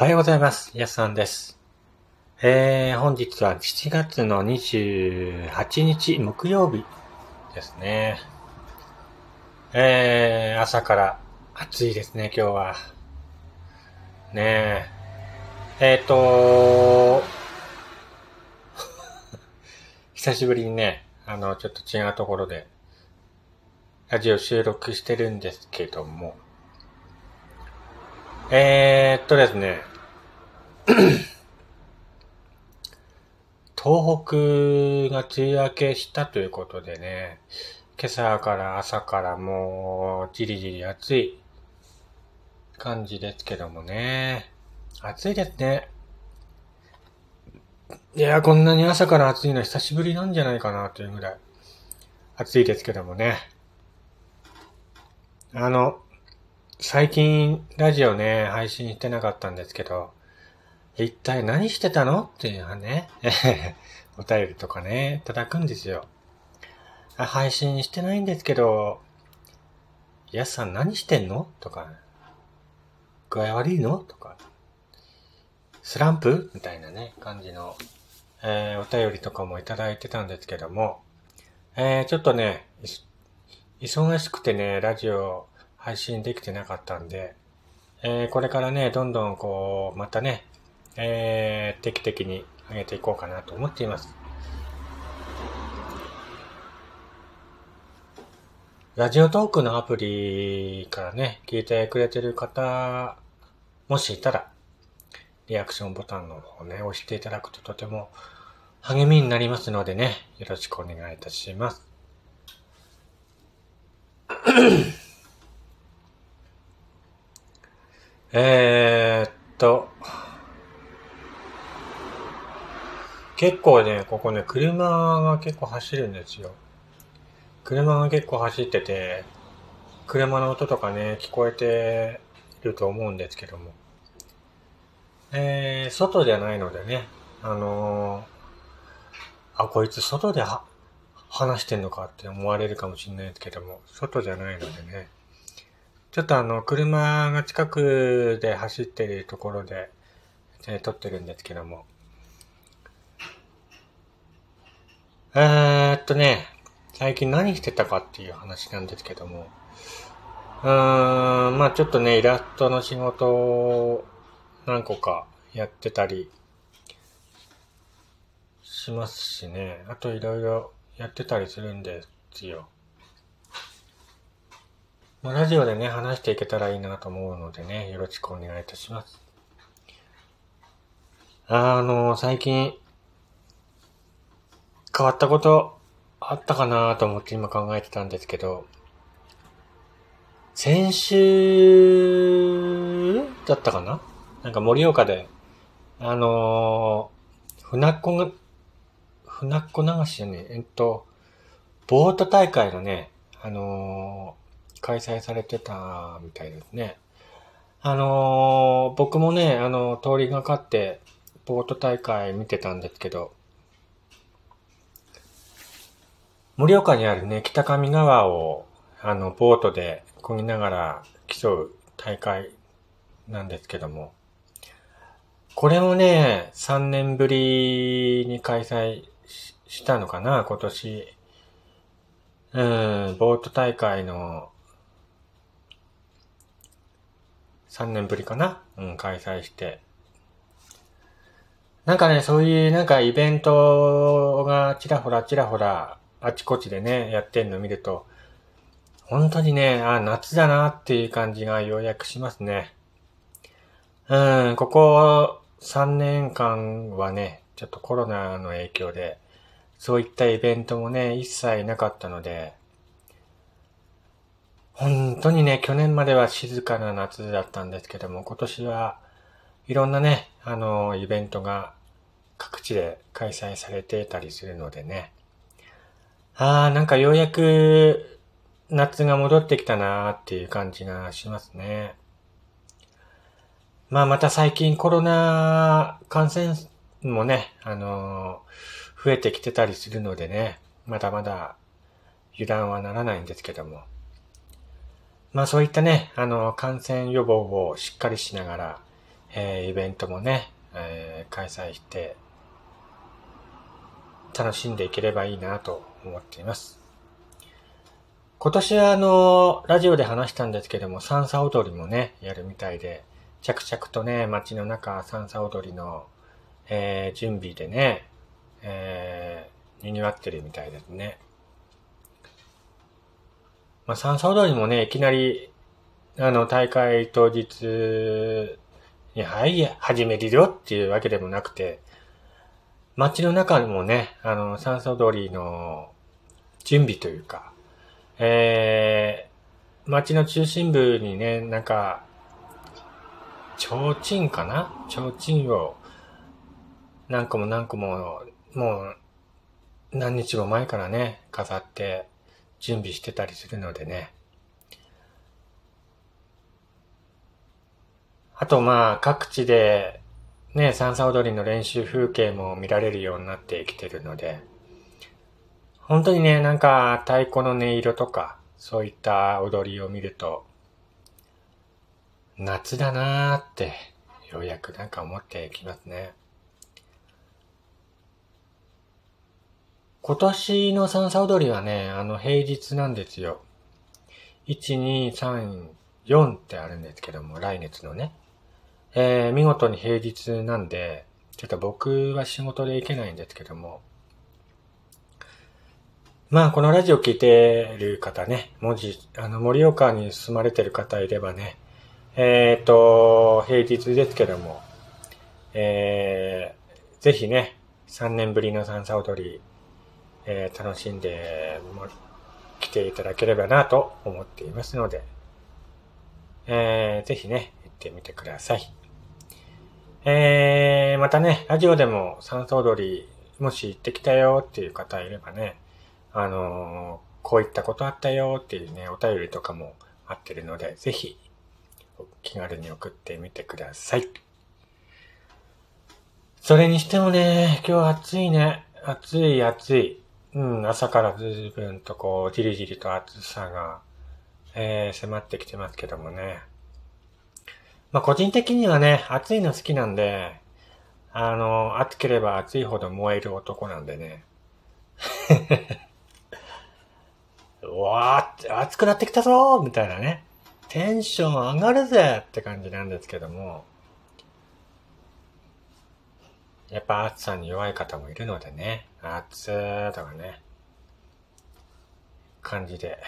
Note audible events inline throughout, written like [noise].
おはようございます。やすさんです。えー、本日は7月の28日木曜日ですね。えー、朝から暑いですね、今日は。ねえ。えっ、ー、と [laughs] 久しぶりにね、あの、ちょっと違うところで、ラジオ収録してるんですけども、えー、っとですね、[coughs] 東北が梅雨明けしたということでね、今朝から朝からもうじりじり暑い感じですけどもね、暑いですね。いや、こんなに朝から暑いの久しぶりなんじゃないかなというぐらい暑いですけどもね。あの、最近ラジオね、配信してなかったんですけど、一体何してたのっていうのはね、[laughs] お便りとかね、いただくんですよ。あ配信してないんですけど、やすさん何してんの？とか、具合悪いの？とか、スランプ？みたいなね、感じの、えー、お便りとかもいただいてたんですけども、えー、ちょっとね、忙しくてね、ラジオ配信できてなかったんで、えー、これからね、どんどんこう、またね、えー、定期的に上げていこうかなと思っています。ラジオトークのアプリからね、聞いてくれてる方、もしいたら、リアクションボタンの方ね、押していただくととても励みになりますのでね、よろしくお願いいたします。[coughs] えーっと、結構ね、ここね、車が結構走るんですよ。車が結構走ってて、車の音とかね、聞こえてると思うんですけども。えー、外じゃないのでね、あのー、あ、こいつ外では話してんのかって思われるかもしれないですけども、外じゃないのでね、ちょっとあの、車が近くで走ってるところで、え、撮ってるんですけども。えーっとね、最近何してたかっていう話なんですけども。うーん、まあちょっとね、イラストの仕事を何個かやってたりしますしね。あといろいろやってたりするんですよ。まあ、ラジオでね、話していけたらいいなと思うのでね、よろしくお願いいたします。あの、最近、変わったことあったかなと思って今考えてたんですけど、先週だったかな？なんか盛岡で、あのー、船っ子が、船っ子流しじゃねえ、えっと、ボート大会のね、あの、開催されてたみたいですね。あのー、僕もね、あの、通りがかって、ボート大会見てたんですけど、盛岡にあるね、北上川を、あの、ボートで漕ぎながら競う大会なんですけども、これもね、3年ぶりに開催したのかな、今年。うん、ボート大会の3年ぶりかな？うん、開催して。なんかね、そういうなんかイベントがちらほらちらほらあちこちでね、やってんの見ると、本当にね、あ、夏だなっていう感じがようやくしますね。うん、ここ3年間はね、ちょっとコロナの影響で、そういったイベントもね、一切なかったので、本当にね、去年までは静かな夏だったんですけども、今年はいろんなね、あの、イベントが各地で開催されてたりするのでね。ああ、なんかようやく夏が戻ってきたなーっていう感じがしますね。まあまた最近コロナ感染もね、あのー、増えてきてたりするのでね、まだまだ油断はならないんですけども。まあそういったね、あの、感染予防をしっかりしながらえー、イベントもね、えー、開催して、楽しんでいければいいなと思っています。今年はあの、ラジオで話したんですけども、サンサ踊りもね、やるみたいで、着々とね、街の中、サンサ踊りの、えー、準備でね、えー、賑わってるみたいですね。まあ、サンサ踊りもね、いきなり、あの、大会当日に、はい、始めるよっていうわけでもなくて、街の中もね、あの、サンサ踊りの準備というか、えー、街の中心部にね、なんか、提灯かな？提灯を何個も何個も、もう何日も前からね、飾って準備してたりするのでね。あとまあ各地でね、三叉踊りの練習風景も見られるようになってきてるので、本当にね、なんか太鼓の音色とか、そういった踊りを見ると、夏だなーって、ようやくなんか思ってきますね。今年の三叉踊りはね、あの平日なんですよ。1、2、3、4ってあるんですけども、来月のね。えー、見事に平日なんで、ちょっと僕は仕事で行けないんですけども、まあ、このラジオ聞いてる方ね、文字、あの、盛岡に住まれてる方いればね、えっ、ー、と、平日ですけども、えー、ぜひね、3年ぶりの三叉踊り、えー、楽しんでも来ていただければなと思っていますので、えー、ぜひね、行ってみてください。えー、またね、ラジオでも三叉踊り、もし行ってきたよっていう方いればね、あのー、こういったことあったよっていうね、お便りとかもあってるので、ぜひ、気軽に送ってみてください。それにしてもね、今日暑いね。暑い暑い。うん、朝から随分とこう、じりじりと暑さが、えー、迫ってきてますけどもね。まあ、個人的にはね、暑いの好きなんで、あの、暑ければ暑いほど燃える男なんでね。[laughs] うわー暑くなってきたぞみたいなね。テンション上がるぜって感じなんですけども。やっぱ暑さに弱い方もいるのでね。暑ーとかね。感じで。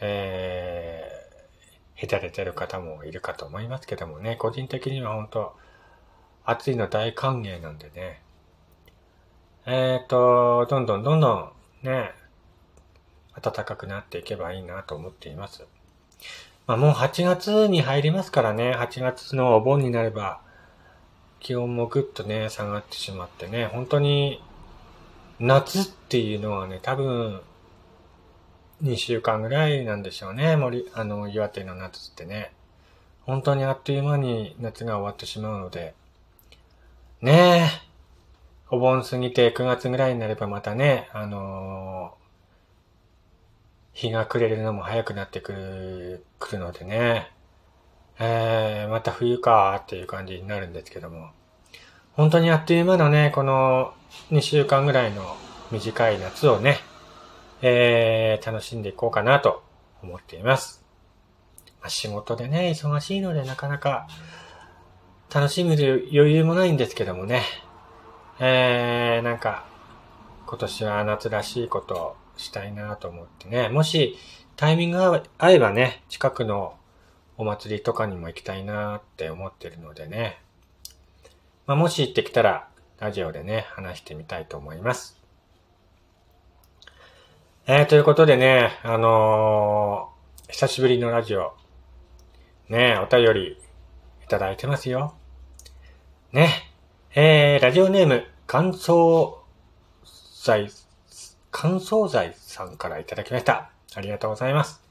えー、へたれてる方もいるかと思いますけどもね。個人的には本当暑いの大歓迎なんでね。えっ、ー、と、どんどんどんどんね、暖かくなっていけばいいなと思っています。まあもう8月に入りますからね、8月のお盆になれば、気温もぐっとね、下がってしまってね、本当に、夏っていうのはね、多分、2週間ぐらいなんでしょうね、森、あの、岩手の夏ってね。本当にあっという間に夏が終わってしまうので、ねえ、お盆過ぎて9月ぐらいになればまたね、あの日が暮れるのも早くなってくる、くるのでね、えー、また冬かっていう感じになるんですけども、本当にあっという間のね、この2週間ぐらいの短い夏をね、えー、楽しんでいこうかなと思っています。まあ、仕事でね、忙しいのでなかなか楽しむ余裕もないんですけどもね、えー、なんか、今年は夏らしいことをしたいなと思ってね。もしタイミングが合えばね、近くのお祭りとかにも行きたいなって思ってるのでね。まあ、もし行ってきたら、ラジオでね、話してみたいと思います。えー、ということでね、あのー、久しぶりのラジオ、ね、お便りいただいてますよ。ね、えー、ラジオネーム、乾燥剤乾燥剤さんからいただきました。ありがとうございます。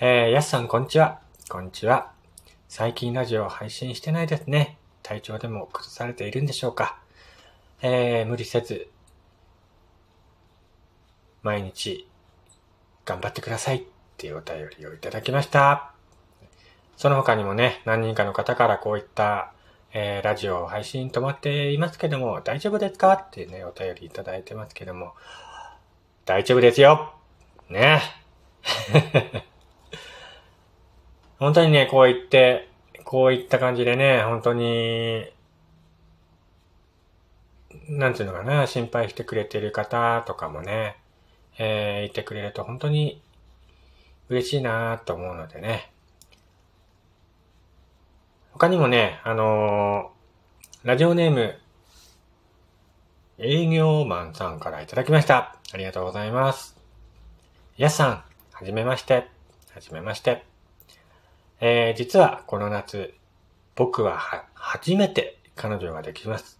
えー、やすさん、こんにちは。こんにちは。最近ラジオ配信してないですね。体調でも崩されているんでしょうか。えー、無理せず、毎日、頑張ってくださいっていうお便りをいただきました。その他にもね、何人かの方からこういった、えー、ラジオ配信止まっていますけども、大丈夫ですか？っていうね、お便りいただいてますけども、大丈夫ですよね。本当にね、こう言って、こういった感じでね、本当に、なんていうのかな、心配してくれてる方とかもね、えー、いてくれると本当に嬉しいなと思うのでね。他にもね、あのー、ラジオネーム、営業マンさんからいただきました。ありがとうございます。やさん、はじめまして。はじめまして。えー、実はこの夏、僕はは、初めて彼女ができます。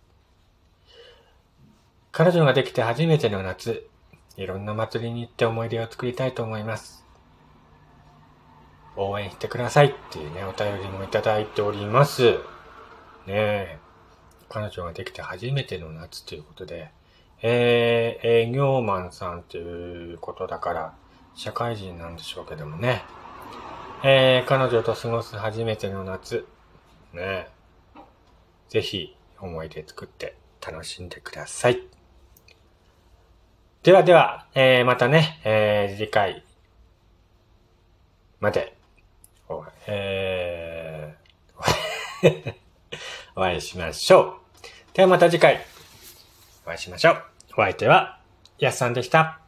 彼女ができて初めての夏、いろんな祭りに行って思い出を作りたいと思います。応援してくださいっていうね、お便りもいただいております。ねえ。彼女ができて初めての夏ということで、えー、営業マンさんということだから、社会人なんでしょうけどもね。えー、彼女と過ごす初めての夏、ねぜひ思い出作って楽しんでください。ではでは、えー、またね、えー、次回まで、お、えー、[laughs] お会いしましょう。ではまた次回、お会いしましょう。お相手は、やすさんでした。